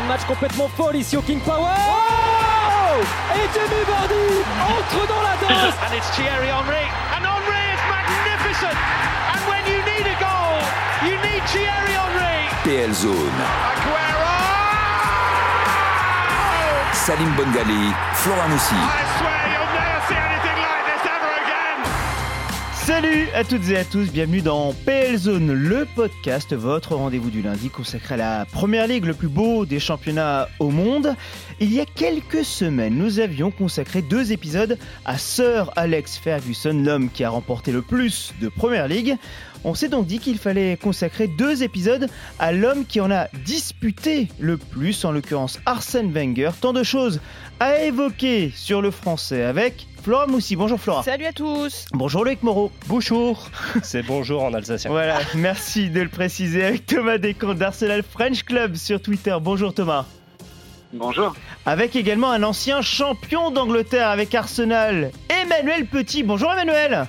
fin de match complètement folle ici au King Power. Oh Et Jamie Vardy entre dans la danse. And it's Thierry Henry. And Henry is magnificent. And when you need a goal, you need Thierry Henry. PL Zone. Aguero! Salim Bongali, Florent Moussi. Salut à toutes et à tous, bienvenue dans PL Zone, le podcast, votre rendez-vous du lundi consacré à la Première Ligue, le plus beau des championnats au monde. Il y a quelques semaines, nous avions consacré deux épisodes à Sir Alex Ferguson, l'homme qui a remporté le plus de Première Ligue. On s'est donc dit qu'il fallait consacrer deux épisodes à l'homme qui en a disputé le plus, en l'occurrence Arsène Wenger. Tant de choses à évoquer sur le français avec Flora Moussi. Bonjour Flora. Salut à tous Bonjour Loïc Moreau. Bonjour C'est bonjour en alsacien. Voilà, merci de le préciser avec Thomas Descamps d'Arsenal French Club sur Twitter. Bonjour Thomas. Bonjour. Avec également un ancien champion d'Angleterre avec Arsenal, Emmanuel Petit. Bonjour Emmanuel.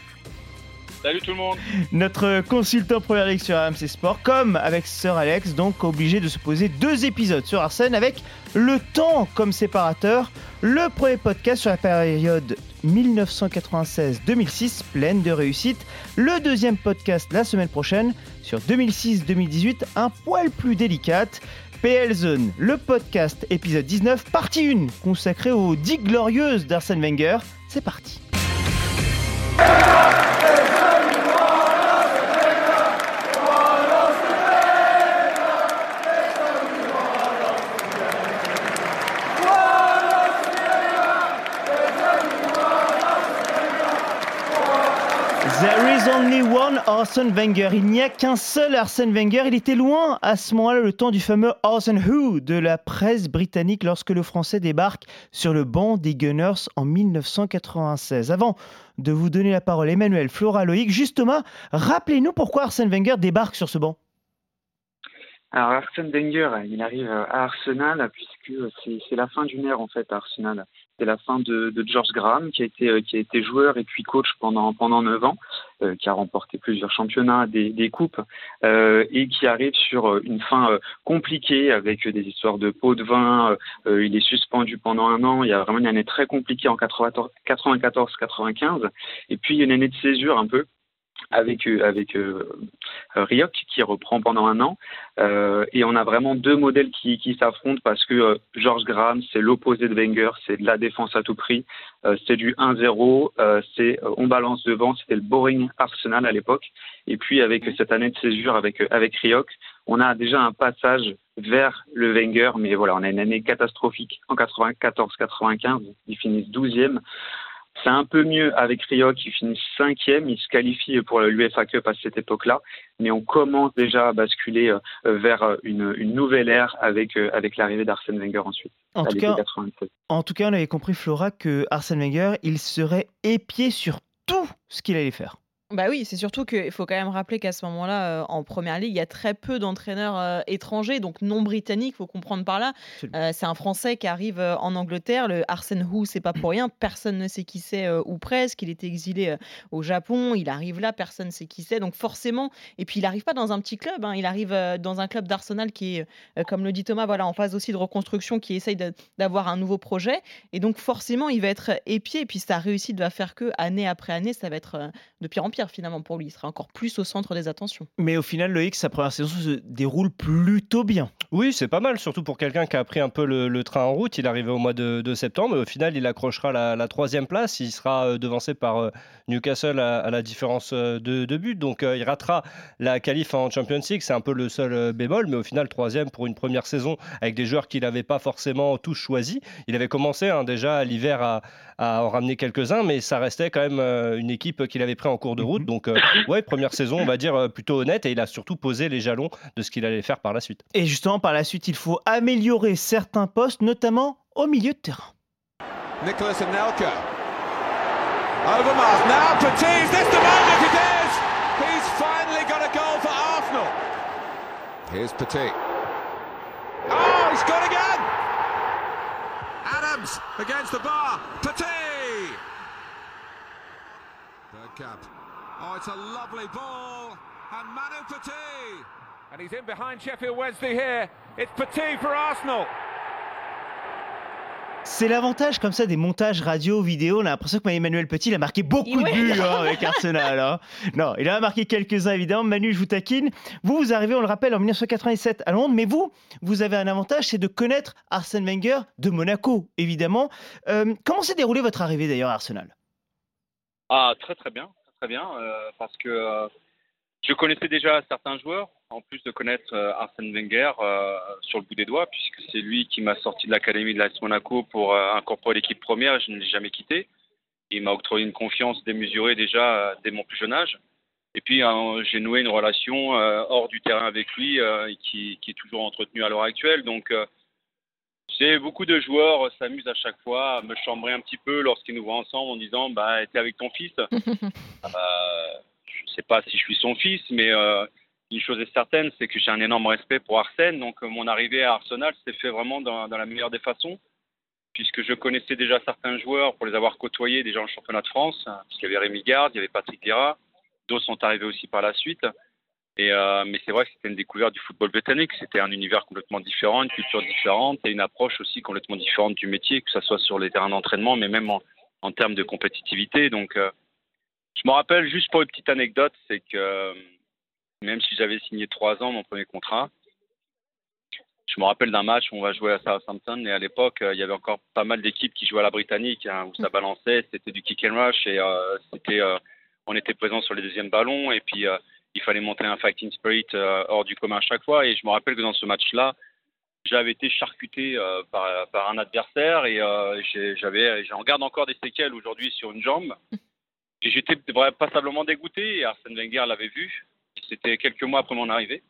Salut tout le monde. Notre consultant Première Ligue sur RMC Sport, comme avec Sir Alex, donc obligé de se poser deux épisodes sur Arsène avec le temps comme séparateur. Le premier podcast sur la période 1996-2006, pleine de réussite. Le deuxième podcast la semaine prochaine sur 2006-2018, un poil plus délicate. PL Zone, le podcast épisode 19, partie 1, consacrée aux 10 glorieuses d'Arsène Wenger. C'est parti. Only one Arsène Wenger. Il n'y a qu'un seul Arsène Wenger. Il était loin à ce moment-là le temps du fameux Arsène Who de la presse britannique lorsque le Français débarque sur le banc des Gunners en 1996. Avant de vous donner la parole, Emmanuel, Flora, Loïc, justement, rappelez-nous pourquoi Arsène Wenger débarque sur ce banc. Alors Arsène Wenger, il arrive à Arsenal puisque c'est c'est la fin d'une ère en fait à Arsenal. C'est la fin de, George Graham qui a été euh, qui a été joueur et puis coach pendant pendant neuf ans, euh, qui a remporté plusieurs championnats, des, des coupes euh, et qui arrive sur une fin compliquée avec des histoires de pots de vin. Il est suspendu pendant un an. Il y a vraiment une année très compliquée en 94-95 et puis une année de césure un peu avec euh, avec euh, Rioc qui reprend pendant un an. Euh, et on a vraiment deux modèles qui, qui s'affrontent parce que euh, George Graham c'est l'opposé de Wenger c'est de la défense à tout prix. Euh, c'est du 1-0 euh, c'est euh, on balance devant c'était le boring Arsenal à l'époque. Et puis avec cette année de césure avec euh, avec Rioc on a déjà un passage vers le Wenger mais voilà on a une année catastrophique en 94-95 ils finissent 12e c'est un peu mieux avec Rio qui finit cinquième. Il se qualifie pour l'UEFA Cup à cette époque-là, mais on commence déjà à basculer euh, vers euh, une, une nouvelle ère avec euh, avec l'arrivée d'Arsène Wenger ensuite. En tout, cas, 87. en tout cas, on avait compris, Flora, que Arsène Wenger, il serait épié sur tout ce qu'il allait faire. Bah oui, c'est surtout qu'il faut quand même rappeler qu'à ce moment-là, euh, en première ligue, il y a très peu d'entraîneurs euh, étrangers, donc non britanniques, faut comprendre par là. Euh, c'est un Français qui arrive en Angleterre, le Arsène Who, c'est pas pour rien, personne ne sait qui c'est ou presque. Il était exilé au Japon, il arrive là, personne ne sait qui c'est, donc forcément. Et puis il arrive pas dans un petit club, hein, il arrive dans un club d'Arsenal qui est, comme le dit Thomas, voilà, en phase aussi de reconstruction, qui essaye d'avoir un nouveau projet. Et donc forcément, il va être épié, et puis sa réussite va faire que année après année, ça va être de pire en pire finalement pour lui. Il sera encore plus au centre des attentions. Mais au final, Loïc, sa première saison se déroule plutôt bien. Oui, c'est pas mal, surtout pour quelqu'un qui a pris un peu le, le train en route. Il est arrivé au mois de, de septembre, mais au final, il accrochera la, la troisième place. Il sera euh, devancé par euh, Newcastle à, à la différence euh, de, de but. Donc, euh, il ratera la qualif en Champions League. C'est un peu le seul bémol, mais au final, troisième pour une première saison avec des joueurs qu'il n'avait pas forcément tous choisis. Il avait commencé hein, déjà l'hiver à, à en ramener quelques-uns, mais ça restait quand même euh, une équipe qu'il avait pris en cours de route. Donc, euh, ouais, première saison, on va dire euh, plutôt honnête, et il a surtout posé les jalons de ce qu'il allait faire par la suite. Et justement, par la suite, il faut améliorer certains postes, notamment au milieu de terrain. Nicholas Anelka. Overmars. Now Petit. Is this the moment it is? He's finally got a goal for Arsenal. Here's Petit. Oh, he's got again. Adams against the bar. Petit. Bergkamp. Oh, it's a lovely ball. And Manu Petit. And he's in behind Sheffield Wednesday here. It's Petit for Arsenal. C'est l'avantage comme ça des montages radio, vidéo. On a l'impression que Emmanuel Petit il a marqué beaucoup Ouais. de buts hein, avec Arsenal. hein. Non, il en a marqué quelques-uns évidemment. Manu, je vous taquine. Vous, vous arrivez, on le rappelle, en 1987 à Londres, mais vous, vous avez un avantage, c'est de connaître Arsène Wenger de Monaco, évidemment. Euh, comment s'est déroulée votre arrivée d'ailleurs à Arsenal? Ah, très très bien, très, très bien, euh, parce que euh, je connaissais déjà certains joueurs, en plus de connaître euh, Arsène Wenger euh, sur le bout des doigts, puisque c'est lui qui m'a sorti de l'académie de l'AS Monaco pour euh, incorporer l'équipe première, je ne l'ai jamais quitté. Il m'a octroyé une confiance démesurée déjà euh, dès mon plus jeune âge. Et puis euh, j'ai noué une relation hors du terrain avec lui qui, qui est toujours entretenue à l'heure actuelle. Donc c'est beaucoup de joueurs s'amusent à chaque fois à me chambrer un petit peu lorsqu'ils nous voient ensemble en disant bah t'es avec ton fils. Je sais pas si je suis son fils, mais euh, une chose est certaine, c'est que j'ai un énorme respect pour Arsène. Donc euh, mon arrivée à Arsenal s'est fait vraiment dans, la meilleure des façons, puisque je connaissais déjà certains joueurs pour les avoir côtoyés déjà en championnat de France, hein, puisqu'il y avait Rémi Garde, il y avait Patrick Vieira, d'autres sont arrivés aussi par la suite. Euh, mais c'est vrai que c'était une découverte du football britannique. C'était un univers complètement différent, une culture différente et une approche aussi complètement différente du métier, que ce soit sur les terrains d'entraînement, mais même en, termes de compétitivité. Donc, je me rappelle juste pour une petite anecdote, c'est que euh, même si j'avais signé trois ans mon premier contrat, je me rappelle d'un match où on va jouer à Southampton et à l'époque euh, il y avait encore pas mal d'équipes qui jouaient à la britannique hein, où ça balançait, c'était du kick and rush et euh, c'était, euh, on était présent sur les deuxièmes ballons et puis euh, il fallait montrer un fighting spirit hors du commun à chaque fois et je me rappelle que dans ce match-là j'avais été charcuté par, par un adversaire et j'avais, j'en garde encore des séquelles aujourd'hui sur une jambe. J'étais passablement dégoûté Arsène Wenger l'avait vu. C'était quelques mois après mon arrivée.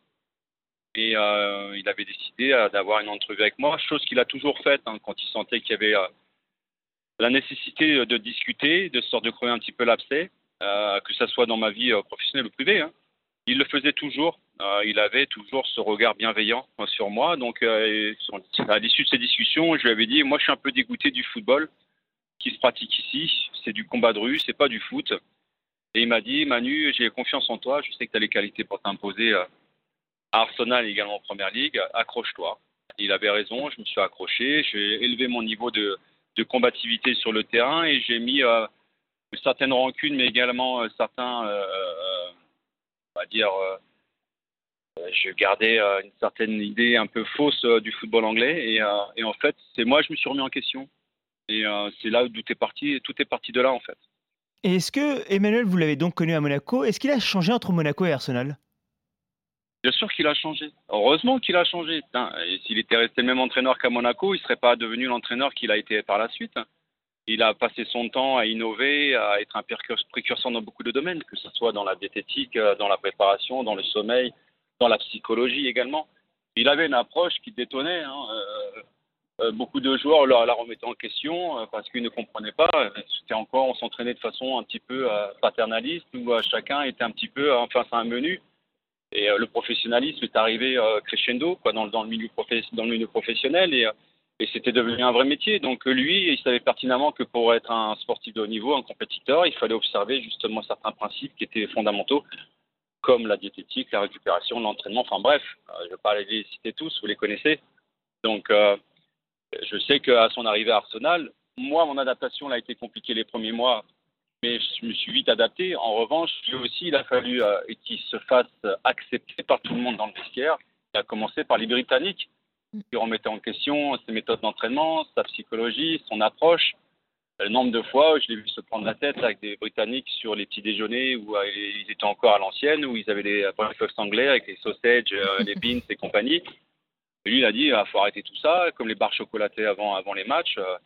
Et euh, il avait décidé euh, d'avoir une entrevue avec moi, chose qu'il a toujours faite hein, quand il sentait qu'il y avait euh, la nécessité de discuter, de sorte de crever un petit peu l'abcès, que ce soit dans ma vie professionnelle ou privée. hein. Il le faisait toujours. Il avait toujours ce regard bienveillant euh, sur moi. Donc, à l'issue de ces discussions, je lui avais dit, moi, je suis un peu dégoûté du football qui se pratique ici. C'est du combat de rue, c'est pas du foot. Et il m'a dit, Manu, j'ai confiance en toi. Je sais que tu as les qualités pour t'imposer euh, à Arsenal et également en Première Ligue. Accroche-toi. Il avait raison. Je me suis accroché. J'ai élevé mon niveau de, combativité sur le terrain et j'ai mis euh, une certaine rancune, mais également euh, certains, euh, on va dire, je gardais une certaine idée un peu fausse du football anglais. Et, et en fait, c'est moi, je me suis remis en question. Et euh, c'est là où tout est parti. Tout est parti de là, en fait. Et est-ce que Emmanuel, vous l'avez donc connu à Monaco Est-ce qu'il a changé entre Monaco et Arsenal? Bien sûr qu'il a changé. Heureusement qu'il a changé. S'il était resté le même entraîneur qu'à Monaco, il ne serait pas devenu l'entraîneur qu'il a été par la suite. Il a passé son temps à innover, à être un précurs- précurseur dans beaucoup de domaines, que ce soit dans la diététique, euh, dans la préparation, dans le sommeil, dans la psychologie également. Il avait une approche qui détonnait. hein, euh, beaucoup de joueurs la, la remettaient en question euh, parce qu'ils ne comprenaient pas. Euh, C'était encore, on s'entraînait de façon un petit peu euh, paternaliste où euh, chacun était un petit peu euh, face à un menu. Et euh, le professionnalisme est arrivé euh, crescendo dans, le- milieu professionnel et, euh, c'était devenu un vrai métier. Donc euh, lui, il savait pertinemment que pour être un sportif de haut niveau, un compétiteur, il fallait observer justement certains principes qui étaient fondamentaux, comme la diététique, la récupération, l'entraînement, enfin bref, euh, je ne vais pas les citer tous, vous les connaissez. Donc euh, je sais qu'à son arrivée à Arsenal, moi, mon adaptation elle a été compliquée les premiers mois mais je me suis vite adapté. En revanche, lui aussi, il a fallu euh, qu'il se fasse accepter par tout le monde dans le vestiaire. Il a commencé par les Britanniques, qui remettaient en question ses méthodes d'entraînement, sa psychologie, son approche. Le nombre de fois où je l'ai vu se prendre la tête avec des Britanniques sur les petits déjeuners où euh, ils étaient encore à l'ancienne, où ils avaient les breakfast anglais avec les sausages, euh, les beans et compagnie. Et lui, il a dit, il faut arrêter tout ça, comme les barres chocolatées avant, avant les matchs. euh,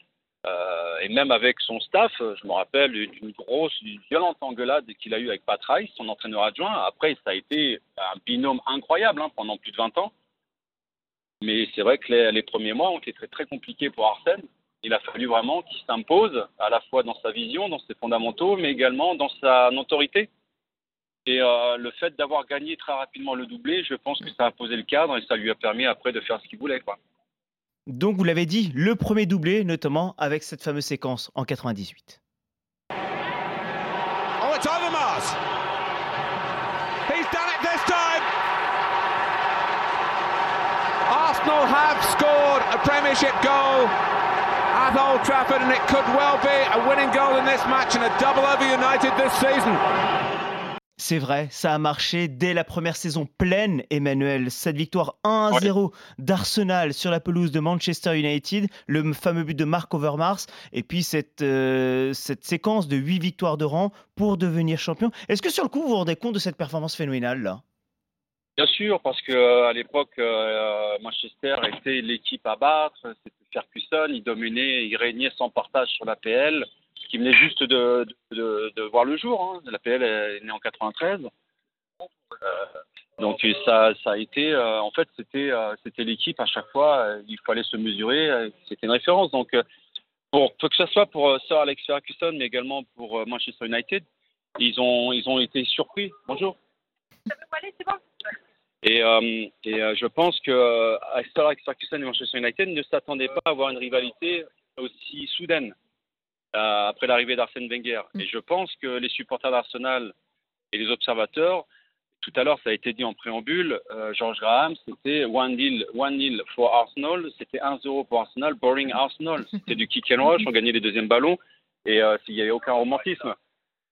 euh, et même avec son staff, je me rappelle d'une grosse, violente engueulade qu'il a eue avec Pat Rice, son entraîneur adjoint. Après, ça a été un binôme incroyable hein, pendant plus de 20 ans. Mais c'est vrai que les, premiers mois ont été très, très compliqués pour Arsène. Il a fallu vraiment qu'il s'impose à la fois dans sa vision, dans ses fondamentaux, mais également dans sa notoriété. Et euh, le fait d'avoir gagné très rapidement le doublé, je pense que ça a posé le cadre et ça lui a permis après de faire ce qu'il voulait. Quoi. Donc, vous l'avez dit, le premier doublé, notamment avec cette fameuse séquence en 98. Oh, it's Overmars. He's done it this time. have scored a Premiership goal at Old Trafford, and it could well be a winning goal in this match and a double over United this season. C'est vrai, ça a marché dès la première saison pleine, Emmanuel. Cette victoire 1-0 d'Arsenal sur la pelouse de Manchester United, le fameux but de Mark Overmars, et puis cette, euh, séquence de 8 victoires de rang pour devenir champion. Est-ce que sur le coup, vous vous rendez compte de cette performance phénoménale là? Bien sûr, parce que euh, à l'époque, euh, Manchester était l'équipe à battre, c'était Ferguson, il dominait, il régnait sans partage sur la PL qui venait juste de, voir le jour. Hein. L'APL est née en 93. Euh, donc ça, a été, euh, en fait, c'était, euh, c'était l'équipe à chaque fois. Il fallait se mesurer. c'était une référence. Donc pour que ce soit pour Sir Alex Ferguson, mais également pour Manchester United, ils ont, été surpris. Bonjour. Et, et je pense que Sir Alex Ferguson et Manchester United ne s'attendaient pas à avoir une rivalité aussi soudaine. Euh, après l'arrivée d'Arsène Wenger. Mm. Et je pense que les supporters d'Arsenal et les observateurs, tout à l'heure, ça a été dit en préambule, euh, George Graham, c'était 1-0 one for Arsenal, c'était 1-0 pour Arsenal, boring Arsenal. C'était du kick and rush, on gagnait les deuxièmes ballons et euh, il n'y avait aucun romantisme.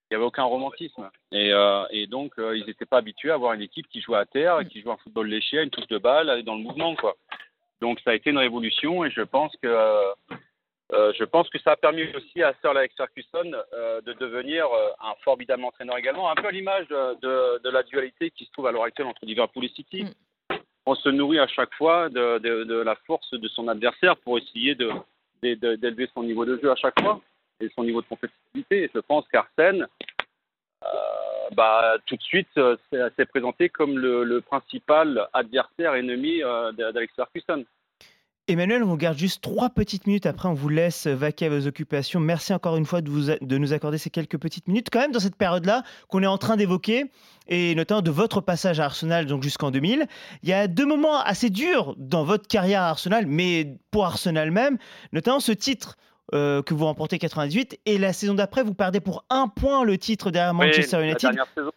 Il n'y avait aucun romantisme. Et, euh, et donc, ils n'étaient pas habitués à avoir une équipe qui joue à terre, qui joue un football léché, une touche de balle, aller dans le mouvement. Quoi. Donc, ça a été une révolution et je pense que euh, je pense que ça a permis aussi à Sir Alex Ferguson euh, de devenir euh, un formidable entraîneur également, un peu à l'image de, de, la dualité qui se trouve à l'heure actuelle entre Liverpool et City. Mm. On se nourrit à chaque fois de, de, la force de son adversaire pour essayer d'élever son niveau de jeu à chaque fois et son niveau de compétitivité. Et je pense qu'Arsène, bah, tout de suite, s'est présenté comme le, le, principal adversaire ennemi d'Alex Ferguson. Emmanuel, on vous garde juste trois petites minutes. Après, on vous laisse vaquer à vos occupations. Merci encore une fois de, vous, de nous accorder ces quelques petites minutes. Quand même, dans cette période-là qu'on est en train d'évoquer, et notamment de votre passage à Arsenal, donc jusqu'en 2000, il y a deux moments assez durs dans votre carrière à Arsenal, mais pour Arsenal même, notamment ce titre euh, que vous remportez 98 et la saison d'après, vous perdez pour un point le titre derrière Manchester United. La dernière saison.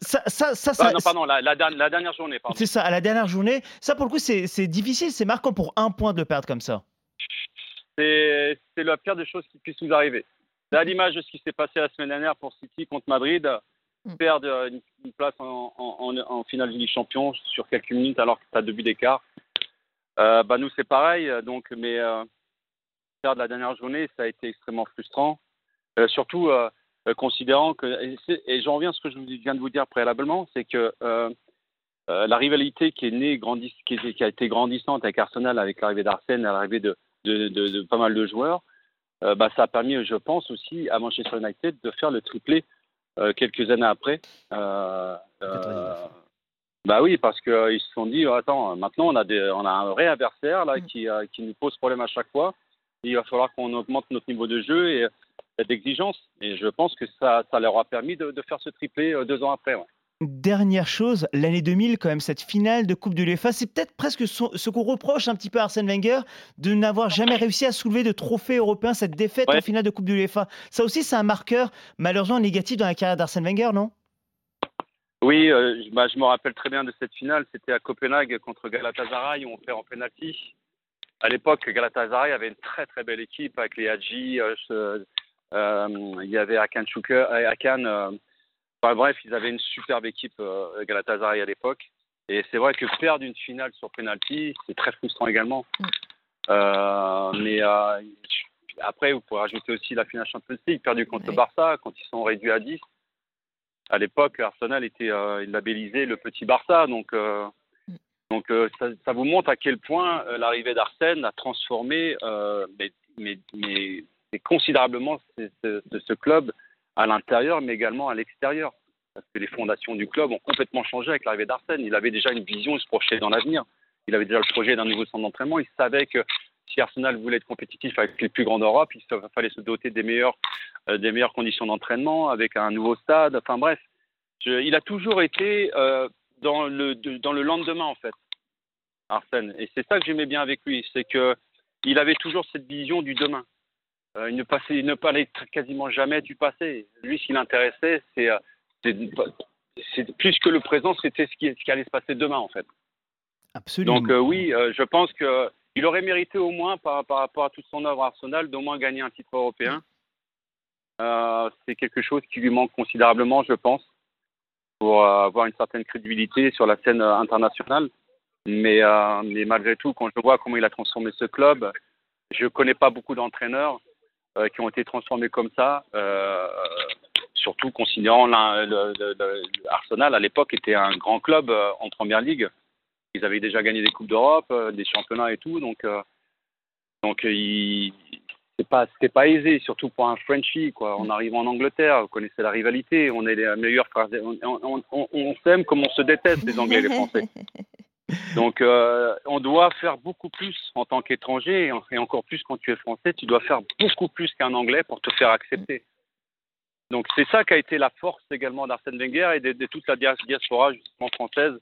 Ça, ça, ça, non, pardon, la, la, la dernière journée. C'est ça, à la dernière journée. Ça, pour le coup, c'est difficile, c'est marquant pour un point de le perdre comme ça. C'est la pire des choses qui puisse nous arriver. À l'image de ce qui s'est passé la semaine dernière pour City contre Madrid, mm. perdre une, place en, en, en, finale de Ligue Champion sur quelques minutes alors que tu as deux buts d'écart. Euh, bah nous, c'est pareil. Donc, mais euh, perdre la dernière journée, ça a été extrêmement frustrant. Euh, surtout, euh, euh, considérant que, et, j'en reviens à ce que je viens de vous dire préalablement, c'est que euh, euh, la rivalité qui est née, qui, a été grandissante avec Arsenal, avec l'arrivée d'Arsène, l'arrivée de, de, pas mal de joueurs, bah, ça a permis, je pense, aussi à Manchester United de faire le triplé quelques années après. bah oui, parce qu'ils se sont dit, oh, attends, maintenant on a, des, on a un vrai adversaire là, mm. qui, qui nous pose problème à chaque fois. il va falloir qu'on augmente notre niveau de jeu et d'exigence. Et je pense que ça, ça leur a permis de, faire ce triplé euh, deux ans après. Dernière chose, l'année 2000, quand même, cette finale de Coupe de l'UEFA, c'est peut-être presque ce qu'on reproche un petit peu à Arsène Wenger de n'avoir jamais réussi à soulever de trophée européen, cette défaite en finale de Coupe de l'UEFA. Ça aussi, c'est un marqueur malheureusement négatif dans la carrière d'Arsène Wenger, non? Oui, euh, bah, je me rappelle très bien de cette finale. C'était à Copenhague contre Galatasaray où on perd en penalty. À l'époque, Galatasaray avait une très très belle équipe avec les Hadji, euh, il y avait Akan euh, Akan. Euh, enfin, bref, ils avaient une superbe équipe Galatasaray à l'époque. Et c'est vrai que perdre une finale sur penalty, c'est très frustrant également. Mm. mais après, vous pouvez rajouter aussi la finale Champions League perdue contre Barça quand ils sont réduits à 10. À l'époque, Arsenal était labellisé le petit Barça. Donc, mm. donc ça, ça, vous montre à quel point l'arrivée d'Arsène a transformé mais, mais, mais et considérablement ce, club à l'intérieur, mais également à l'extérieur. Parce que les fondations du club ont complètement changé avec l'arrivée d'Arsène. Il avait déjà une vision, il se projetait dans l'avenir. Il avait déjà le projet d'un nouveau centre d'entraînement. Il savait que si Arsenal voulait être compétitif avec les plus grands d'Europe, il fallait se doter des meilleures, euh, des meilleures conditions d'entraînement, avec un nouveau stade. Enfin bref, il a toujours été euh, dans, le, dans le lendemain, en fait, Arsène. Et c'est ça que j'aimais bien avec lui, c'est qu'il avait toujours cette vision du demain. Euh, il, ne passait, ne parlait quasiment jamais du passé. Lui, ce qui l'intéressait, c'est, euh, plus que le présent, c'était ce qui, ce qui allait se passer demain, en fait. Absolument. Donc euh, oui, euh, je pense qu'il aurait mérité au moins, par, par, rapport à toute son œuvre Arsenal, d'au moins gagner un titre européen. Euh, c'est quelque chose qui lui manque considérablement, je pense, pour avoir une certaine crédibilité sur la scène internationale. Mais, mais malgré tout, quand je vois comment il a transformé ce club, je ne connais pas beaucoup d'entraîneurs qui ont été transformés comme ça surtout considérant l'Arsenal à l'époque était un grand club euh, en première ligue. Ils avaient déjà gagné des coupes d'Europe, euh, des championnats et tout, donc euh, donc c'est pas pas aisé, surtout pour un Frenchie quoi. On arrive en Angleterre, vous connaissez la rivalité, on est les meilleurs on, s'aime comme on se déteste les Anglais et les Français. Donc, on doit faire beaucoup plus en tant qu'étranger, et encore plus quand tu es français, tu dois faire beaucoup plus qu'un Anglais pour te faire accepter. Donc c'est ça qui a été la force également d'Arsène Wenger et de, toute la diaspora justement française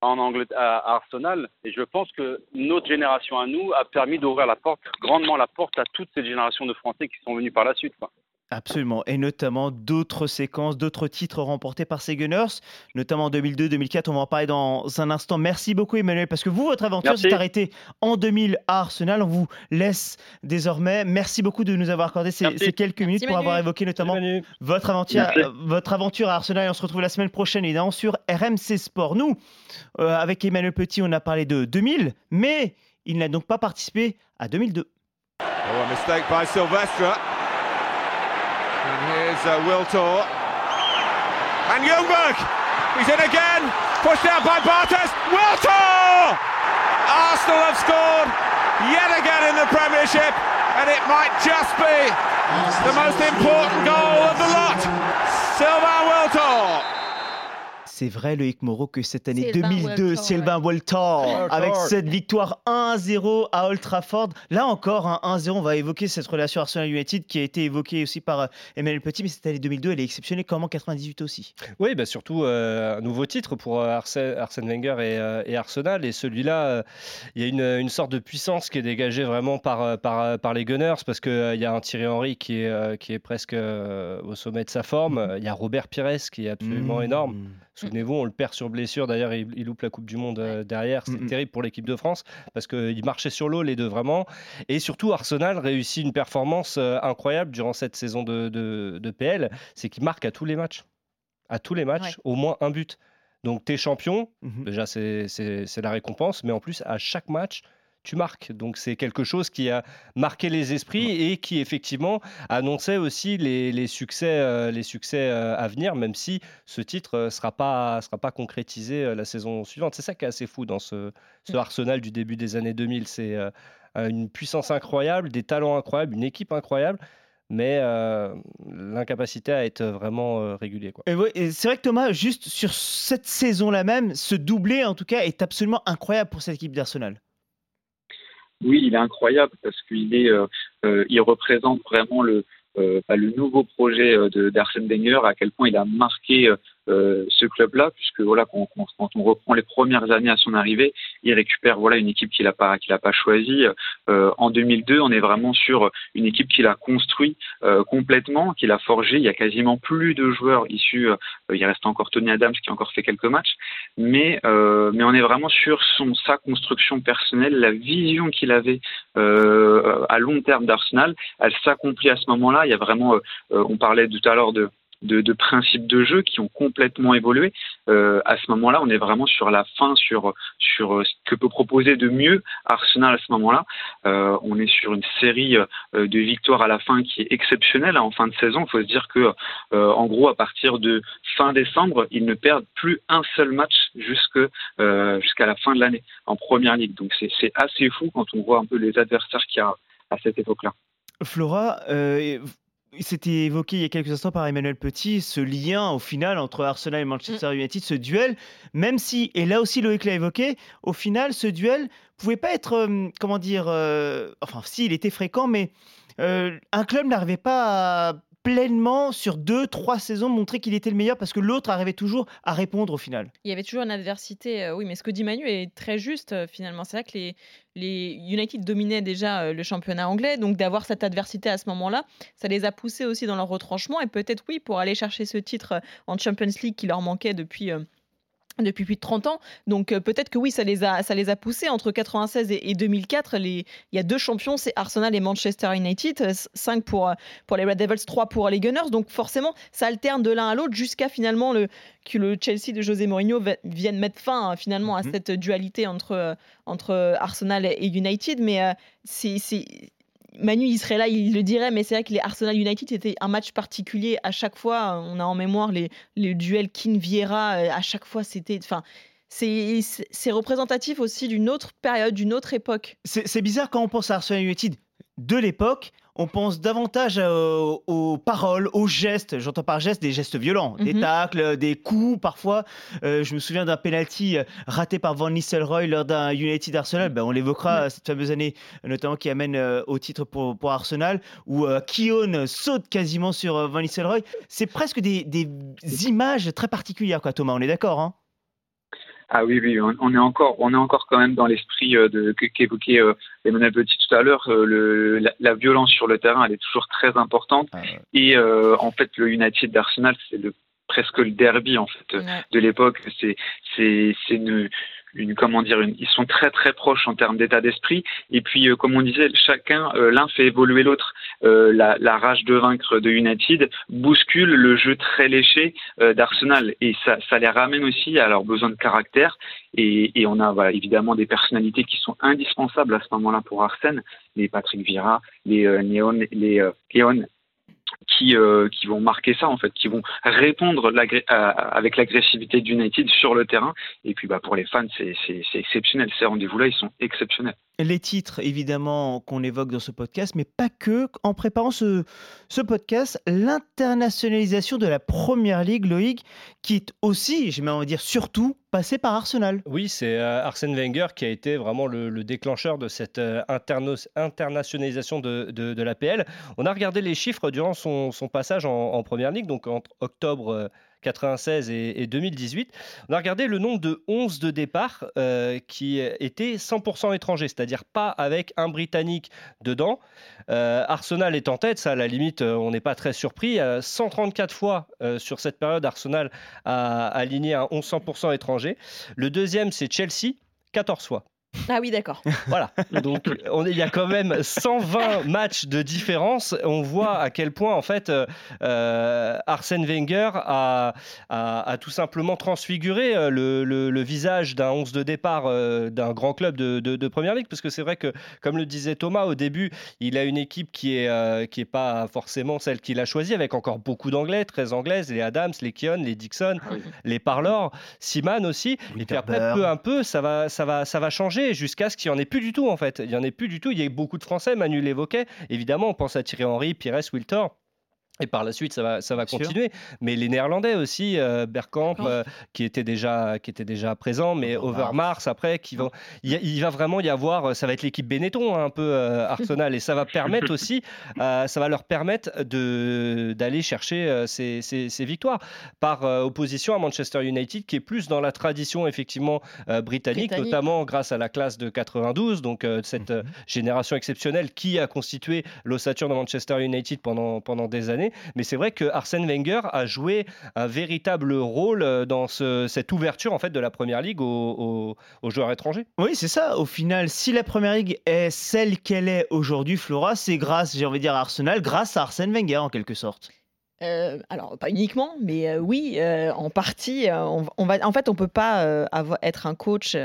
en Angleterre, à Arsenal. Et je pense que notre génération à nous a permis d'ouvrir la porte, grandement la porte à toutes ces générations de Français qui sont venus par la suite. Quoi. Absolument, et notamment d'autres séquences, d'autres titres remportés par ces Gunners, notamment en 2002, 2004, on va en parler dans un instant. Merci beaucoup Emmanuel, parce que vous, votre aventure s'est arrêtée en 2000 à Arsenal, on vous laisse désormais. Merci beaucoup de nous avoir accordé ces, quelques minutes pour avoir évoqué notamment votre aventure, votre aventure à Arsenal, et on se retrouve la semaine prochaine évidemment sur RMC Sport. Nous, euh, avec Emmanuel Petit, on a parlé de 2000, mais il n'a donc pas participé à 2002. Oh, a mistake by Sylvestre. And here's uh, Wiltor. And Ljungberg! He's in again! Pushed out by Bartes. Wiltor! Arsenal have scored yet again in the Premiership, and it might just be the most important goal of the lot. Sylvain Wiltor! C'est vrai, Loïc Moreau, que cette année 2002, Sylvain Walter, avec cette victoire 1-0 à Old Trafford, là encore, un 1-0, on va évoquer cette relation Arsenal United qui a été évoquée aussi par euh, Emmanuel Petit, mais cette année 2002, elle est exceptionnelle, comme en 98 aussi. Oui, bah surtout euh, un nouveau titre pour euh, Arsène, Wenger et, Arsenal, et celui-là, il y a une, une, sorte de puissance qui est dégagée vraiment par, par, par les Gunners, parce qu'il il y a un Thierry Henry qui est, qui est presque au sommet de sa forme, mm-hmm. il y a Robert Pires qui est absolument mm-hmm. énorme. Souvenez-vous, on le perd sur blessure. D'ailleurs, il, loupe la Coupe du Monde euh, derrière. C'est terrible pour l'équipe de France parce qu'ils marchaient sur l'eau, les deux, vraiment. Et surtout, Arsenal réussit une performance euh, incroyable durant cette saison de, PL. C'est qu'il marque à tous les matchs. À tous les matchs, au moins un but. Donc, tu es champion. Mhm. Déjà, c'est la récompense. Mais en plus, à chaque match, tu marques. Donc c'est quelque chose qui a marqué les esprits et qui effectivement annonçait aussi les, succès, euh, les succès euh, à venir, même si ce titre ne euh, sera pas, sera pas concrétisé la saison suivante. C'est ça qui est assez fou dans ce, ce mm. Arsenal du début des années 2000. C'est une puissance incroyable, des talents incroyables, une équipe incroyable mais l'incapacité à être vraiment régulier. Quoi. Et, c'est vrai que Thomas, juste sur cette saison-là même, ce doublé en tout cas est absolument incroyable pour cette équipe d'Arsenal. Oui, il est incroyable parce qu'il est, euh, euh, il représente vraiment le, euh, bah, le nouveau projet d'Arsène Wenger, à quel point il a marqué euh, ce club-là, puisque voilà, quand, on reprend les premières années à son arrivée, il récupère voilà une équipe qu'il n'a pas qu'il a pas choisie. Euh, en 2002, on est vraiment sur une équipe qu'il a construit euh, complètement, qu'il a forgé. Il y a quasiment plus de joueurs issus. il reste encore Tony Adams qui a encore fait quelques matchs, mais mais on est vraiment sur son sa construction personnelle, la vision qu'il avait à long terme d'Arsenal. Elle s'accomplit à ce moment-là. Il y a vraiment, on parlait tout à l'heure de de, principes de jeu qui ont complètement évolué. Euh, à ce moment-là, on est vraiment sur la fin, sur, sur ce que peut proposer de mieux Arsenal à ce moment-là. Euh, on est sur une série euh, de victoires à la fin qui est exceptionnelle hein, en fin de saison. Il faut se dire que, euh, en gros, à partir de fin décembre, ils ne perdent plus un seul match euh, jusqu'à la fin de l'année en première ligue. Donc c'est assez fou quand on voit un peu les adversaires qu'il y a à cette époque-là. Flora, euh, c'était évoqué il y a quelques instants par Emmanuel Petit, ce lien au final entre Arsenal et Manchester mm. United, ce duel, même si, et là aussi Loïc l'a évoqué, au final, ce duel pouvait pas être, euh, comment dire, euh, enfin, si, il était fréquent, mais euh, un club n'arrivait pas à pleinement sur deux, trois saisons montrer qu'il était le meilleur parce que l'autre arrivait toujours à répondre au final. Il y avait toujours une adversité, euh, oui, mais ce que dit Manu est très juste euh, finalement. C'est vrai que les, les United dominaient déjà euh, le championnat anglais, donc d'avoir cette adversité à ce moment-là, ça les a poussés aussi dans leur retranchement et peut-être oui pour aller chercher ce titre en Champions League qui leur manquait depuis depuis plus de 30 ans. Donc euh, peut-être que oui, ça les a, ça les a poussés. Entre 96 et, 2004, les, il y a deux champions, c'est Arsenal et Manchester United. 5 euh, pour, euh, pour les Red Devils, 3 pour les Gunners. Donc forcément, ça alterne de l'un à l'autre jusqu'à finalement le, que le Chelsea de José Mourinho vienne mettre fin hein, finalement à mhm. cette dualité entre, entre Arsenal et United. Mais c'est Manu, il serait là, il le dirait, mais c'est vrai que les Arsenal United c'était un match particulier à chaque fois. On a en mémoire les, les duels King-Vieira, euh, à chaque fois c'était. Enfin, c'est représentatif aussi d'une autre période, d'une autre époque. C'est bizarre quand on pense à Arsenal United de l'époque on pense davantage euh, aux paroles, aux gestes. J'entends par gestes des gestes violents, des mhm. tacles, des coups parfois. Euh, je me souviens d'un penalty euh, raté par Van Nistelrooy lors d'un United Arsenal. Ben, on l'évoquera cette fameuse année, notamment qui amène au titre pour, Arsenal, où Kion saute quasiment sur Van Nistelrooy. C'est presque des, images très particulières, quoi, Thomas. On est d'accord hein? Ah oui, oui, on, est encore, on est encore quand même dans l'esprit euh, de qu'évoquait euh, Emmanuel Petit tout à l'heure. Euh, le, la, violence sur le terrain, elle est toujours très importante. Ah Et euh, en fait, le United d'Arsenal, c'est le presque le derby en fait de l'époque. C'est c'est c'est une une comment dire une, ils sont très très proches en termes d'état d'esprit. Et puis euh, comme on disait chacun euh, l'un fait évoluer l'autre. Euh, la, la, rage de vaincre de United bouscule le jeu très léché d'Arsenal. Et ça, ça les ramène aussi à leurs besoins de caractère. Et, et on a voilà, évidemment des personnalités qui sont indispensables à ce moment-là pour Arsène. Les Patrick Vieira les Néon les Keon qui, euh, qui vont marquer ça en fait, qui vont répondre avec l'agressivité d'United sur le terrain. Et puis bah, pour les fans, c'est exceptionnel. Ces rendez-vous-là, ils sont exceptionnels les titres évidemment qu'on évoque dans ce podcast, mais pas que. En préparant ce, podcast, l'internationalisation de la Première Ligue, Loïc, qui est aussi, j'ai de dire surtout, passé par Arsenal. Oui, c'est euh, Arsène Wenger qui a été vraiment le, déclencheur de cette euh, internationalisation de, de, l'APL. On a regardé les chiffres durant son, passage en, en, Première Ligue, donc entre octobre euh, 96 et, 2018, on a regardé le nombre de 11 de départ euh, qui étaient 100% étrangers, c'est-à-dire pas avec un Britannique dedans. Euh, Arsenal est en tête, ça à la limite, euh, on n'est pas très surpris. 134 fois sur cette période, Arsenal a aligné un 11 100% étranger. Le deuxième, c'est Chelsea, 14 fois. Ah oui, d'accord. Voilà. Donc, on, il y a quand même 120 matchs de différence. On voit à quel point, en fait, euh, euh, Arsène Wenger a, a, tout simplement transfiguré euh, le, le, visage d'un 11 de départ d'un grand club de, de, Première Ligue. Parce que c'est vrai que, comme le disait Thomas au début, il a une équipe qui est, qui est pas forcément celle qu'il a choisie, avec encore beaucoup d'anglais, très anglaises, les Adams, les Keon, les Dixon, ah les Parlor, Siman aussi. Et puis après, peu à peu, ça va, ça va, ça va changer jusqu'à ce qu'il n'y en ait plus du tout en fait. Il n'y en ait plus du tout. Il y a beaucoup de Français, Manu l'évoquait. Évidemment, on pense à Thierry Henry, Pires, Wiltor. Et par la suite, ça va, ça va continuer. Mais les Néerlandais aussi, euh, Bergkamp, euh, qui était déjà, qui était déjà présent, mais Overmars après, qui vont, il, va vraiment y avoir, ça va être l'équipe Benetton hein, un peu euh, Arsenal, et ça va permettre aussi, ça va leur permettre de d'aller chercher ces, ces, victoires par opposition à Manchester United, qui est plus dans la tradition effectivement britannique, notamment grâce à la classe de 92, donc cette mhm. génération exceptionnelle qui a constitué l'ossature de Manchester United pendant pendant des années. Mais c'est vrai que Arsène Wenger a joué un véritable rôle euh, dans cette ouverture en fait de la Première Ligue aux, joueurs étrangers. Oui, c'est ça. Au final, si la Première Ligue est celle qu'elle est aujourd'hui, Flora, c'est grâce, j'ai envie de dire, à Arsenal, grâce à Arsène Wenger en quelque sorte. Euh, alors, pas uniquement, mais euh, oui, en partie. On, va, en fait, on ne peut pas être un coach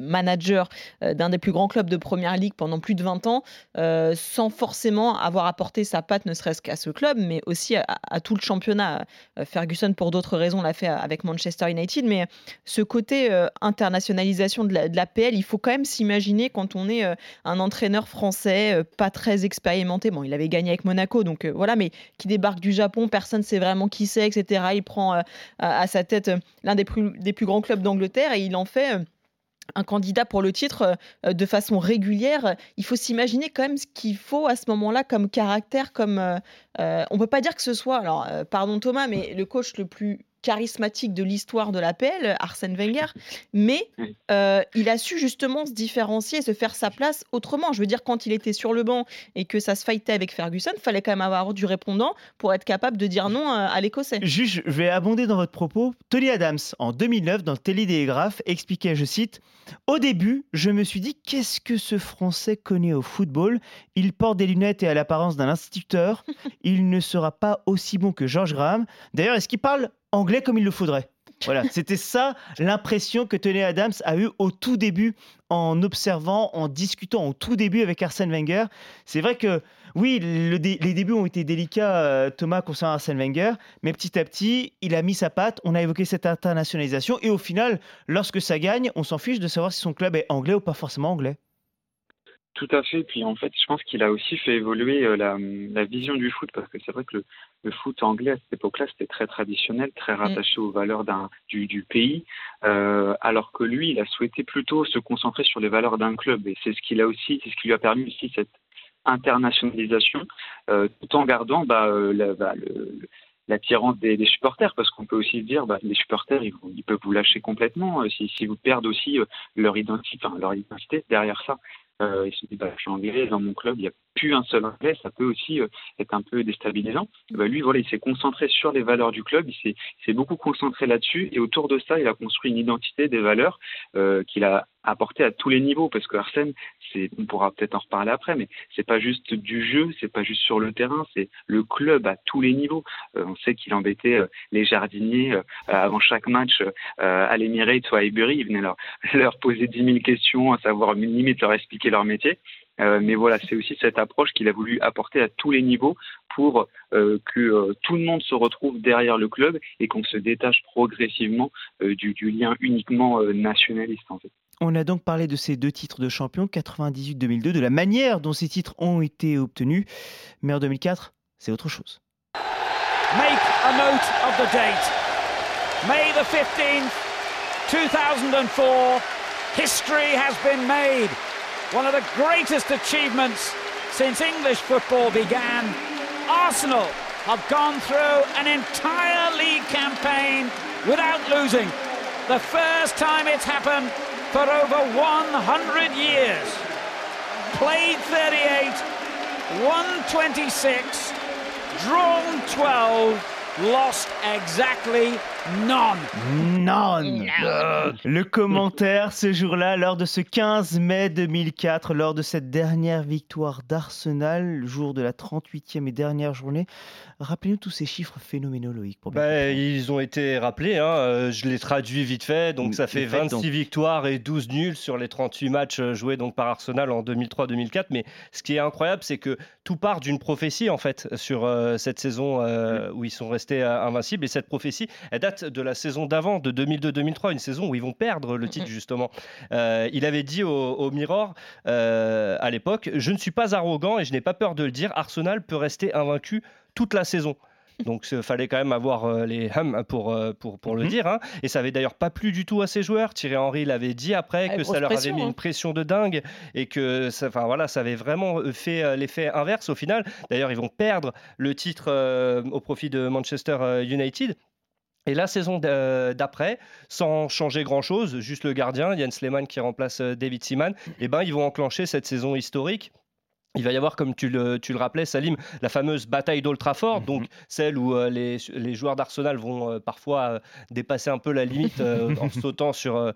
manager euh, d'un des plus grands clubs de première ligue pendant plus de 20 ans, euh, sans forcément avoir apporté sa patte, ne serait-ce qu'à ce club, mais aussi à, tout le championnat. Euh, Ferguson, pour d'autres raisons, l'a fait avec Manchester United, mais ce côté internationalisation de la, PL, il faut quand même s'imaginer quand on est un entraîneur français, pas très expérimenté. Bon, il avait gagné avec Monaco, donc voilà, mais qui débarque du Japon, personne ne sait vraiment qui c'est, etc. Il prend à, sa tête l'un des plus grands clubs d'Angleterre et il en fait un candidat pour le titre euh, de façon régulière, il faut s'imaginer quand même ce qu'il faut à ce moment-là comme caractère, comme euh, euh, on peut pas dire que ce soit, alors pardon Thomas, mais le coach le plus charismatique de l'histoire de l'APL, Arsène Wenger, mais euh, il a su justement se différencier et se faire sa place autrement. Je veux dire, quand il était sur le banc et que ça se fightait avec Ferguson, il fallait quand même avoir du répondant pour être capable de dire non à, l'Écossais. Juge, je vais abonder dans votre propos. Tony Adams, en 2009, dans Télédégraphe, expliquait, je cite, Au début, je me suis dit, qu'est-ce que ce Français connaît au football? Il porte des lunettes et a l'apparence d'un instituteur. Il ne sera pas aussi bon que George Graham. D'ailleurs, est-ce qu'il parle anglais comme il le faudrait voilà, c'était ça l'impression que Tony Adams a eu au tout début en observant, en discutant au tout début avec Arsène Wenger. C'est vrai que oui, les débuts ont été délicats, euh, Thomas, concernant Arsène Wenger, mais petit à petit, il a mis sa patte. On a évoqué cette internationalisation et au final, lorsque ça gagne, on s'en fiche de savoir si son club est anglais ou pas forcément anglais. Tout à fait. Puis en fait, je pense qu'il a aussi fait évoluer euh, la, vision du foot parce que c'est vrai que le, foot anglais à cette époque-là, c'était très traditionnel, très mm. rattaché aux valeurs d'un, du, du, pays, euh, alors que lui, il a souhaité plutôt se concentrer sur les valeurs d'un club et c'est ce qu'il a aussi, c'est ce qui lui a permis aussi cette internationalisation, euh, tout en gardant bah, la, bah, le, l'attirance des, des, supporters, parce qu'on peut aussi se dire, bah, les supporters, ils, ils, peuvent vous lâcher complètement si, si vous perdez aussi leur identité, enfin, leur identité derrière ça. Euh, il se dit, bah, je suis anglais dans mon club, il n'y a plus un seul anglais, ça peut aussi euh, être un peu déstabilisant. Bah, lui, voilà, il s'est concentré sur les valeurs du club, il s'est beaucoup concentré là-dessus, et autour de ça, il a construit une identité des valeurs euh, qu'il a apporté à tous les niveaux, parce que Arsène, on pourra peut-être en reparler après, mais c'est pas juste du jeu, c'est pas juste sur le terrain, c'est le club à tous les niveaux. Euh, on sait qu'il embêtait euh, les jardiniers euh, avant chaque match à l'Emirates ou à Highbury, il venait leur, leur poser 10 000 questions, à savoir limite leur expliquer leur métier. mais voilà, c'est aussi cette approche qu'il a voulu apporter à tous les niveaux pour que tout le monde se retrouve derrière le club et qu'on se détache progressivement du, du, lien uniquement nationaliste en fait. On a donc parlé de ces deux titres de champion, 98-2002, de la manière dont ces titres ont été obtenus. Mais en 2004, c'est autre chose. Make a note of the date. May the 15th, 2004. History has been made. One of the greatest achievements since English football began. Arsenal have gone through an entire league campaign without losing. The first time it's happened for over 100 years. Played 38, won 26, drawn 12, lost exactly none. None. Le commentaire ce jour-là, lors de ce 15 mai 2004, lors de cette dernière victoire d'Arsenal, le jour de la 38e et dernière journée. Rappelez-nous tous ces chiffres phénoménologiques. Pour bah, ils ont été rappelés, hein. Euh, je les traduis vite fait. Donc ça fait 26 victoires et 12 nuls sur les 38 matchs euh, joués donc par Arsenal en 2003-2004. Mais ce qui est incroyable, c'est que tout part d'une prophétie en fait sur euh, cette saison où ils sont restés invincibles. Et cette prophétie, elle date de la saison d'avant, de 2002-2003, une saison où ils vont perdre le titre justement. Euh, il avait dit au, Mirror euh, à l'époque, je ne suis pas arrogant et je n'ai pas peur de le dire, Arsenal peut rester invaincu toute la saison. Donc il fallait quand même avoir euh, les hum pour, pour, pour le dire. Hein. Et ça avait d'ailleurs pas plu du tout à ses joueurs. Thierry Henry l'avait dit après ah, que ça leur avait mis une hein. pression de dingue et que ça, voilà, ça avait vraiment fait l'effet inverse au final. D'ailleurs, ils vont perdre le titre au profit de Manchester United. Et la saison d'après, sans changer grand-chose, juste le gardien, Yann Sleman qui remplace euh, David Seaman, eh ben, ils vont enclencher cette saison historique il va y avoir, comme tu le, tu le rappelais, Salim, la fameuse bataille d'Old Trafford, mhm. donc celle où euh, les, les, joueurs d'Arsenal vont euh, parfois euh, dépasser un peu la limite en sautant sur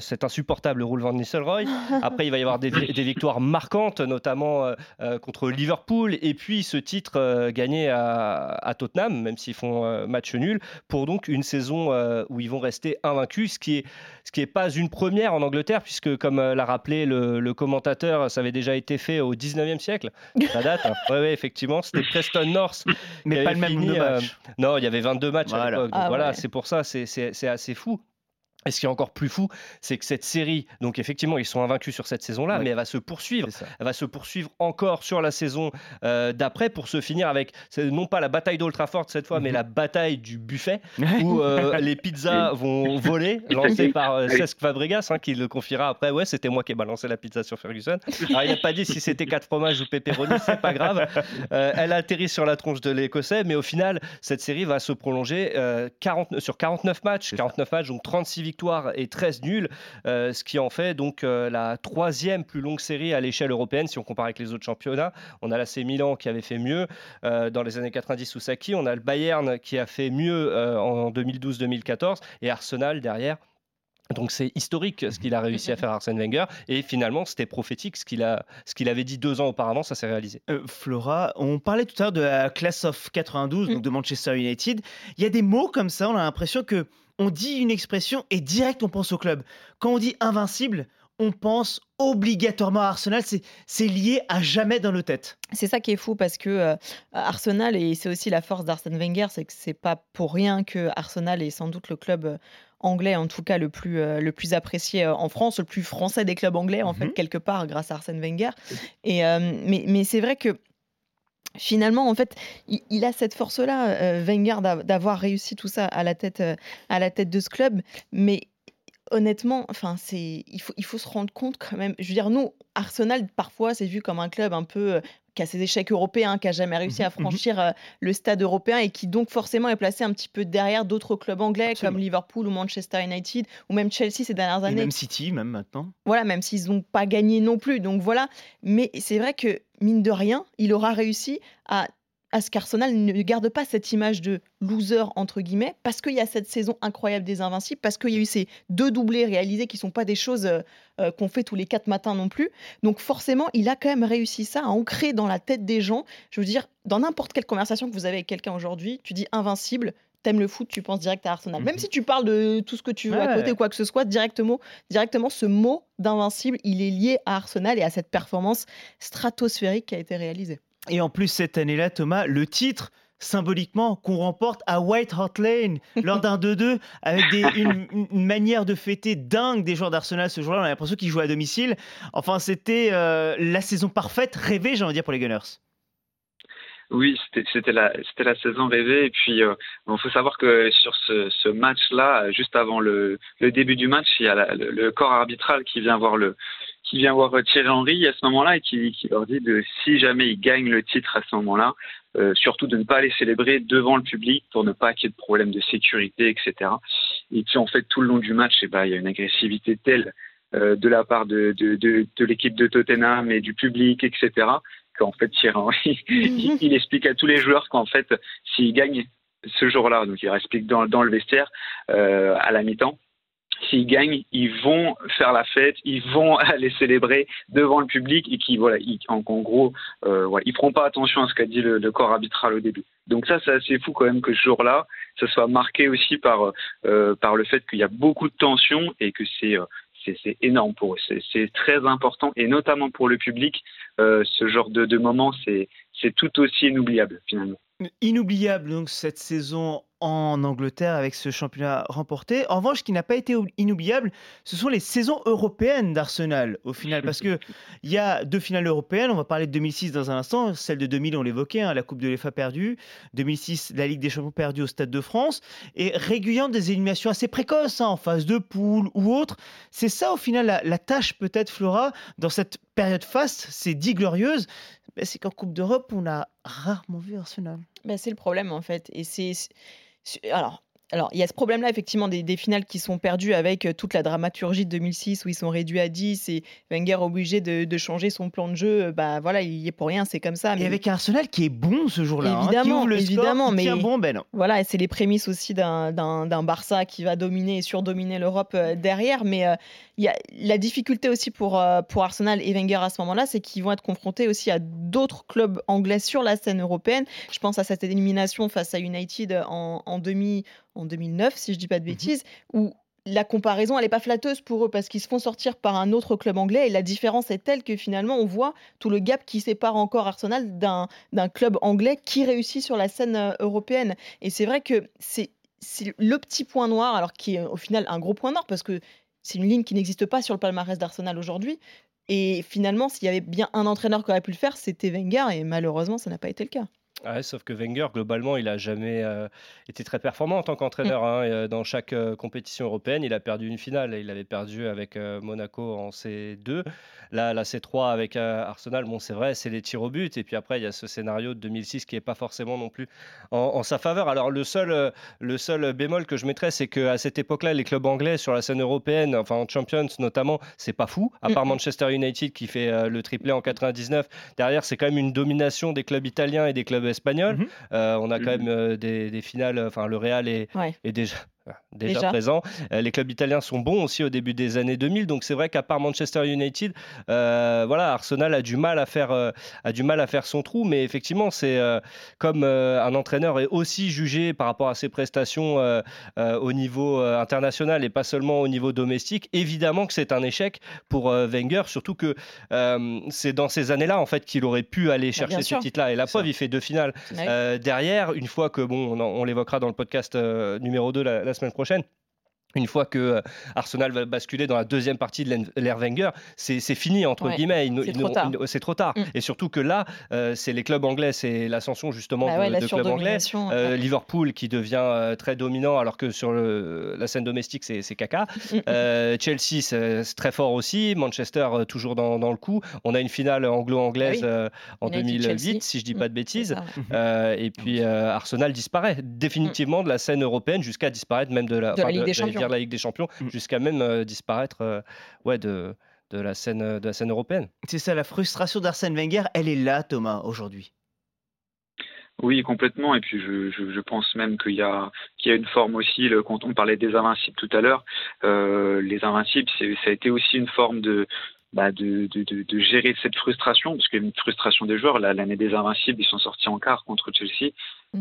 cet insupportable Roule Van Nistelrooy. Après, il va y avoir des, des victoires marquantes, notamment contre Liverpool, et puis ce titre gagné à, à, Tottenham, même s'ils font match nul, pour donc une saison où ils vont rester invaincus, ce qui est ce qui n'est pas une première en Angleterre, puisque comme l'a rappelé le, le commentateur, ça avait déjà été fait au 19e siècle. Ça date. Hein. Oui, effectivement, c'était Preston North. Mais pas le même nombre de matchs. non, il y avait 22 matchs à l'époque. Ah voilà, c'est pour ça, c'est assez fou. Et ce qui est encore plus fou, c'est que cette série, donc effectivement, ils sont invaincus sur cette saison-là, Oui. mais elle va se poursuivre. Elle va se poursuivre encore sur la saison euh, d'après pour se finir avec, non pas la bataille d'Old Trafford cette fois, mais Mhm. la bataille du buffet où euh, les pizzas vont voler, lancées par euh, Cesc Fabregas, hein, qui le confiera après. Ouais, c'était moi qui ai balancé la pizza sur Ferguson. Alors, il n'a pas dit si c'était quatre fromages ou pepperoni, c'est pas grave. Euh, elle atterrit sur la tronche de l'Écossais, mais au final, cette série va se prolonger euh, 40 sur 49 matchs. C'est ça. 49 matchs, donc 36 victoires et 13 nuls, euh, ce qui en fait donc euh, la troisième plus longue série à l'échelle européenne si on compare avec les autres championnats. On a l'AC Milan qui avait fait mieux euh, dans les années 90 sous Saki, on a le Bayern qui a fait mieux en 2012-2014 et Arsenal derrière. Donc c'est historique ce qu'il a réussi à faire Arsène Wenger et finalement c'était prophétique ce qu'il a ce qu'il avait dit deux ans auparavant ça s'est réalisé. Euh, Flora, on parlait tout à l'heure de la class of 92, Mm. donc de Manchester United. Il y a des mots comme ça, on a l'impression que on dit une expression et direct on pense au club. Quand on dit invincible, on pense obligatoirement à Arsenal. C'est lié à jamais dans nos têtes. C'est ça qui est fou parce que euh, Arsenal, et c'est aussi la force d'Arsène Wenger, c'est que c'est pas pour rien que Arsenal est sans doute le club euh, anglais, en tout cas le plus, euh, le plus apprécié en France, le plus français des clubs anglais, en fait, Mhm. quelque part, grâce à Arsène Wenger. Et, euh, mais mais c'est vrai que finalement, en fait, il, a cette force-là, euh, Wenger, d'a- d'avoir réussi tout ça à la tête, euh, à la tête de ce club. Mais honnêtement, enfin, il faut, il faut se rendre compte quand même. Je veux dire, nous, Arsenal, parfois, c'est vu comme un club un peu euh, qui a ses échecs européens, qui a jamais réussi à Mhm, mhm. franchir euh, le stade européen et qui donc forcément est placé un petit peu derrière d'autres clubs anglais Absolument. comme Liverpool ou Manchester United ou même Chelsea ces dernières Et années même City, même maintenant. voilà, même s'ils n'ont pas gagné non plus. Donc voilà. Mais c'est vrai que, mine de rien, il aura réussi à, à ce qu'Arsenal ne garde pas cette image de loser, entre guillemets, parce qu'il y a cette saison incroyable des Invincibles, parce qu'il y a eu ces deux doublés réalisés qui ne sont pas des choses euh, euh, qu'on fait tous les quatre matins non plus. Donc forcément, il a quand même réussi ça à ancrer dans la tête des gens. Je veux dire, dans n'importe quelle conversation que vous avez avec quelqu'un aujourd'hui, tu dis Invincible. T'aimes le foot, tu penses direct à Arsenal. Même Mhm. si tu parles de tout ce que tu veux à côté ou quoi que ce soit, directement, directement, ce mot d'invincible, il est lié à Arsenal et à cette performance stratosphérique qui a été réalisée. Et en plus, cette année-là, Thomas, le titre, symboliquement, qu'on remporte à White Hart Lane lors d'un 2-2, avec des- une, une manière de fêter dingue des joueurs d'Arsenal ce jour-là. On a l'impression qu'ils jouaient à domicile. Enfin, c'était euh, la saison parfaite, rêvée, j'ai envie de dire, pour les Gunners. Oui, c'était la saison rêvée et puis il faut savoir que sur ce, ce match-là, juste avant le, le début du match, il y a la- le, le corps arbitral qui vient voir le qui vient voir Thierry Henry à ce moment-là et qui, qui leur dit de si jamais ils gagnent le titre à ce moment-là, euh, surtout de ne pas les célébrer devant le public pour ne pas qu'il y ait de problème de sécurité, etc. Et puis en fait tout le long du match, eh ben, il y a une agressivité telle euh, de la part de, de, de, de l'équipe de Tottenham et du public, etc qu'en fait Thierry Henry, il, il explique à tous les joueurs qu'en fait, s'ils gagnent ce jour-là, donc il explique dans, dans le vestiaire euh, à la mi-temps, s'ils gagnent, ils vont faire la fête, ils vont aller célébrer devant le public et qui voilà, ils, en, gros, euh, ouais, ils feront pas attention à ce qu'a dit le, le, corps arbitral au début. Donc ça, c'est assez fou quand même que ce jour-là, ça soit marqué aussi par euh, par le fait qu'il y a beaucoup de tension et que c'est euh, c'est énorme pour eux. C'est très important et notamment pour le public, euh, ce genre de, de moment, c'est tout aussi inoubliable finalement. Inoubliable donc cette saison en Angleterre avec ce championnat remporté. En revanche, ce qui n'a pas été inoubliable, ce sont les saisons européennes d'Arsenal au final, parce que il y a deux finales européennes. On va parler de 2006 dans un instant, celle de 2000 on l'évoquait, hein, la Coupe de l'EFA perdue, 2006 la Ligue des Champions perdue au Stade de France, et régulièrement des éliminations assez précoces hein, en phase de poule ou autre. C'est ça au final la, la tâche peut-être Flora dans cette période faste, c'est dit glorieuse, c'est qu'en Coupe d'Europe on a rarement vu Arsenal. Ben, c'est le problème en fait, et c'est alors, alors, il y a ce problème-là, effectivement, des, des, finales qui sont perdues avec euh, toute la dramaturgie de 2006 où ils sont réduits à 10 et Wenger obligé de, de changer son plan de jeu. Bah voilà, il y est pour rien, c'est comme ça. Mais... Et avec un Arsenal qui est bon ce jour-là, évidemment, hein, qui ouvre le évidemment, score, mais bon ben. Voilà, et c'est les prémices aussi d'un Barça qui va dominer et surdominer l'Europe euh, derrière. Mais euh, il y a la difficulté aussi pour, euh, pour Arsenal et Wenger à ce moment-là, c'est qu'ils vont être confrontés aussi à d'autres clubs anglais sur la scène européenne. Je pense à cette élimination face à United en, en demi en 2009, si je dis pas de bêtises, mmh. où la comparaison, elle n'est pas flatteuse pour eux parce qu'ils se font sortir par un autre club anglais et la différence est telle que finalement on voit tout le gap qui sépare encore Arsenal d'un club anglais qui réussit sur la scène européenne. Et c'est vrai que c'est c'est le petit point noir, alors qui est au final un gros point noir parce que c'est une ligne qui n'existe pas sur le palmarès d'Arsenal aujourd'hui. Et finalement, s'il y avait bien un entraîneur qui aurait pu le faire, c'était Wenger et malheureusement, ça n'a pas été le cas. Ouais, sauf que Wenger, globalement, il a jamais euh, été très performant en tant qu'entraîneur. hein, et, euh, dans chaque euh, compétition européenne, il a perdu une finale. Il avait perdu avec euh, Monaco en C2. Là, la C3 avec Arsenal, bon, c'est vrai, c'est les tirs au but. Et puis après, il y a ce scénario de 2006 qui n'est pas forcément non plus en, en sa faveur. Alors, le seul, le seul bémol que je mettrais, c'est qu'à cette époque-là, les clubs anglais sur la scène européenne, enfin en Champions notamment, c'est pas fou. À part Mhm. Manchester United qui fait le triplé en 99, derrière, c'est quand même une domination des clubs italiens et des clubs espagnols. Mhm. Euh, on a quand Mhm. même euh, des, des finales, enfin le Real est, Ouais. est déjà, déjà, Déjà. présent. Euh, les clubs italiens sont bons aussi au début des années 2000, donc c'est vrai qu'à part Manchester United, euh, voilà, Arsenal a du mal à faire, euh, a du mal à faire son trou, mais effectivement, c'est euh, comme un entraîneur est aussi jugé par rapport à ses prestations au niveau international et pas seulement au niveau domestique. Évidemment que c'est un échec pour Wenger, surtout que c'est dans ces années-là en fait qu'il aurait pu aller chercher bien ce titre-là. Et la preuve, il fait deux finales. Euh, derrière, une fois que, bon, on, l'évoquera dans le podcast numéro 2 la, la semaine prochaine. Une fois que euh, Arsenal va basculer dans la deuxième partie de l'ère Wenger, c'est fini entre Ouais, guillemets. C'est trop tard. trop. Mm. Et surtout que là, euh, c'est les clubs anglais, c'est l'ascension justement Bah de, ouais, la de clubs anglais. Euh. Liverpool qui devient euh, très dominant alors que sur le- la scène domestique c'est caca. Mm. Chelsea c'est très fort aussi. Manchester toujours dans, dans le coup. On a une finale anglo-anglaise Ah oui. en United 2008 Chelsea. si je dis Mm. pas de bêtises. Ouais. Euh, et puis euh, Arsenal disparaît définitivement de la scène européenne jusqu'à disparaître même de la, De la Ligue des Champions. Dire la Ligue des Champions Mm. jusqu'à même euh, disparaître euh, ouais, de, de, la scène, de la scène européenne. C'est ça, la frustration d'Arsène Wenger, elle est là, Thomas, aujourd'hui. Oui, complètement. Et puis je, je, je pense même qu'il y a qu'il y a une forme aussi. le- quand on parlait des invincibles tout à l'heure, euh, les invincibles, c'est, ça a été aussi une forme de bah, de, de, de, de gérer cette frustration, parce qu'il y a une frustration des joueurs. Là, L'année des Invincibles, ils sont sortis en quart contre Chelsea.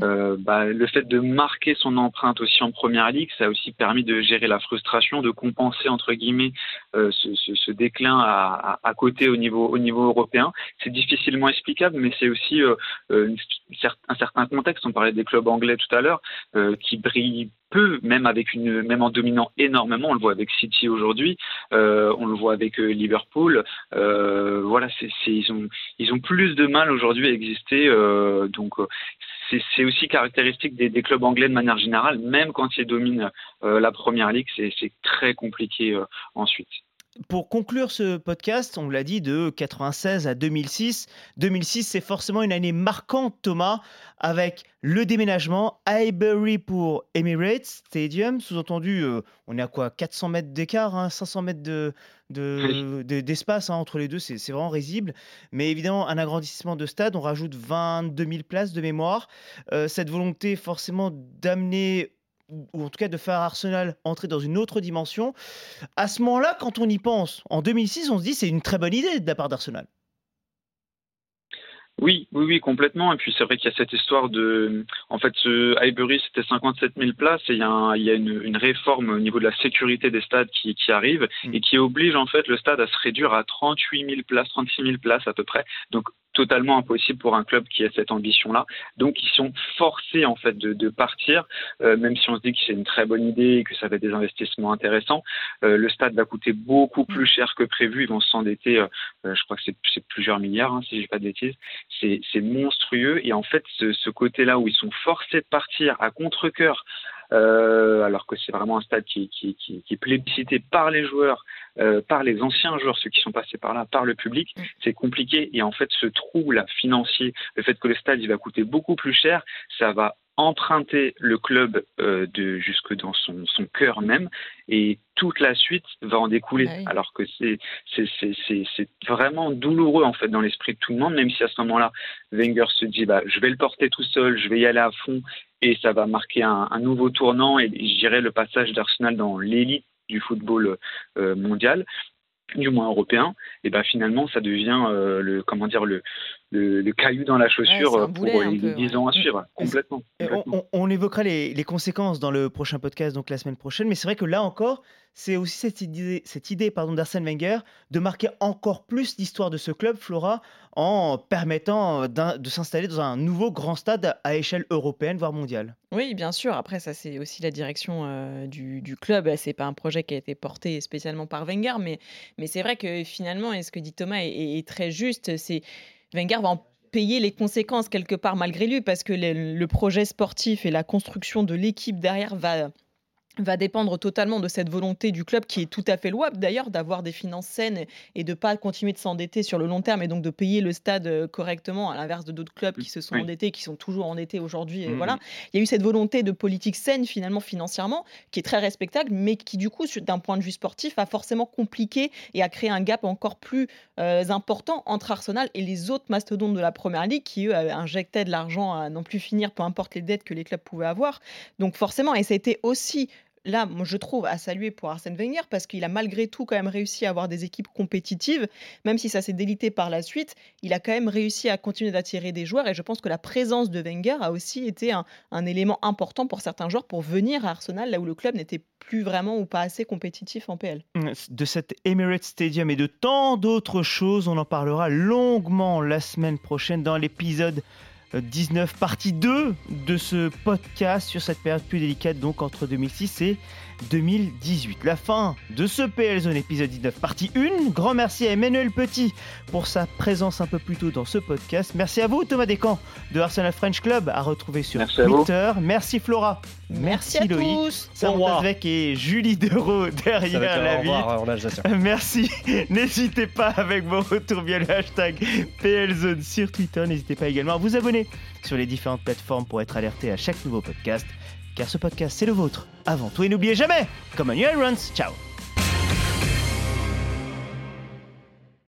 Euh, bah, le fait de marquer son empreinte aussi en première ligue, ça a aussi permis de gérer la frustration, de compenser entre guillemets euh, ce, ce, ce déclin à, à, à côté au niveau, au niveau européen. C'est difficilement explicable, mais c'est aussi euh, euh, un certain contexte. On parlait des clubs anglais tout à l'heure, euh, qui brillent peu, même avec une, même en dominant énormément. On le voit avec City aujourd'hui, euh, on le voit avec euh, Liverpool. Euh, voilà, c'est, ils ont, ils ont plus de mal aujourd'hui à exister. euh, donc, c'est, aussi caractéristique des, clubs anglais de manière générale. Même quand ils dominent euh, la première ligue, c'est, c'est très compliqué euh, ensuite. Pour conclure ce podcast, on l'a dit, de 96 à 2006. 2006, c'est forcément une année marquante, Thomas, avec le déménagement, Highbury pour Emirates Stadium. Sous-entendu, euh, on est à quoi 400 mètres d'écart, hein, 500 mètres de, de- de- d'espace hein, entre les deux, c'est, c'est vraiment risible. Mais évidemment, un agrandissement de stade, on rajoute 22 000 places de mémoire. Euh, cette volonté forcément d'amener ou en tout cas de faire Arsenal entrer dans une autre dimension. À ce moment-là, quand on y pense, en 2006, on se dit c'est une très bonne idée de la part d'Arsenal. Oui, oui, oui, complètement. Et puis c'est vrai qu'il y a cette histoire de, en fait, ce Highbury c'était 57 000 places et il y a, un- il y a une, une réforme au niveau de la sécurité des stades qui, qui arrive Mm. et qui oblige en fait le stade à se réduire à 38 000 places, 36 000 places à peu près. Donc totalement impossible pour un club qui a cette ambition-là. Donc ils sont forcés en fait de, de partir, euh, même si on se dit que c'est une très bonne idée et que ça va être des investissements intéressants. Euh, le stade va coûter beaucoup plus cher que prévu. Ils vont s'endetter, euh, je crois que c'est c'est plusieurs milliards, hein, si je dis pas de bêtises c'est monstrueux. Et en fait, ce, ce côté-là où ils sont forcés de partir à contre-coeur, euh, alors que c'est vraiment un stade qui, qui, qui, qui est plébiscité par les joueurs, euh, par les anciens joueurs, ceux qui sont passés par là, par le public, Mm. c'est compliqué. Et en fait, ce trou-là financier, le fait que le stade il va coûter beaucoup plus cher, ça va emprunter le club euh, de jusque dans son, son cœur même et toute la suite va en découler Ah oui. alors que c'est c'est c'est c'est c'est vraiment douloureux en fait dans l'esprit de tout le monde même si à ce moment-là Wenger se dit bah je vais le porter tout seul je vais y aller à fond et ça va marquer un, un nouveau tournant et je dirais le passage d'Arsenal dans l'élite du football euh, mondial du moins européen et ben finalement ça devient euh, le comment dire le le, le caillou dans la chaussure euh, pour un les peu, 10 ouais. ans à suivre, complètement. On, complètement. on- on évoquera les, les conséquences dans le prochain podcast, donc la semaine prochaine. Mais c'est vrai que là encore, c'est aussi cette idée, cette idée pardon, d'Arsène Wenger de marquer encore plus l'histoire de ce club, Flora, en permettant d'un- de s'installer dans un nouveau grand stade à échelle européenne, voire mondiale. Oui, bien sûr. Après, ça, c'est aussi la direction euh, du, du club. C'est pas un projet qui a été porté spécialement par Wenger, mais, mais c'est vrai que finalement, et ce que dit Thomas est, est- est très juste, c'est Wenger va en payer les conséquences quelque part malgré lui, parce que le, projet sportif et la construction de l'équipe derrière va va dépendre totalement de cette volonté du club qui est tout à fait louable d'ailleurs d'avoir des finances saines et de pas continuer de s'endetter sur le long terme et donc de payer le stade euh, correctement à l'inverse de d'autres clubs qui se sont Oui. endettés qui sont toujours endettés aujourd'hui Mhm. voilà il y a eu cette volonté de politique saine finalement financièrement qui est très respectable mais qui du coup d'un point de vue sportif a forcément compliqué et a créé un gap encore plus euh, important entre Arsenal et les autres mastodontes de la première ligue qui eux avaient injecté de l'argent à non plus finir peu importe les dettes que les clubs pouvaient avoir donc forcément et ça a été aussi là, je trouve à saluer pour Arsène Wenger parce qu'il a malgré tout quand même réussi à avoir des équipes compétitives, même si ça s'est délité par la suite, il a quand même réussi à continuer d'attirer des joueurs et je pense que la présence de Wenger a aussi été un, un élément important pour certains joueurs pour venir à Arsenal là où le club n'était plus vraiment ou pas assez compétitif en PL. De cet Emirates Stadium et de tant d'autres choses, on en parlera longuement la semaine prochaine dans l'épisode 19, partie 2 de ce podcast sur cette période plus délicate, donc entre 2006 et 2018. La fin de ce PL Zone épisode 19, partie 1. Grand merci à Emmanuel Petit pour sa présence un peu plus tôt dans ce podcast. Merci à vous, Thomas Descamps de Arsenal French Club, à retrouver sur Merci. Twitter. Merci Flora. Merci, à Loïc. tous. Montazvec et Julie Dereau derrière la Alsacien. Merci. N'hésitez pas avec vos retours via le hashtag PLZone sur Twitter. N'hésitez pas également à vous abonner sur les différentes plateformes pour être alerté à chaque nouveau podcast. Car ce podcast, c'est le vôtre. Avant tout, et n'oubliez jamais, comme un Runs. Ciao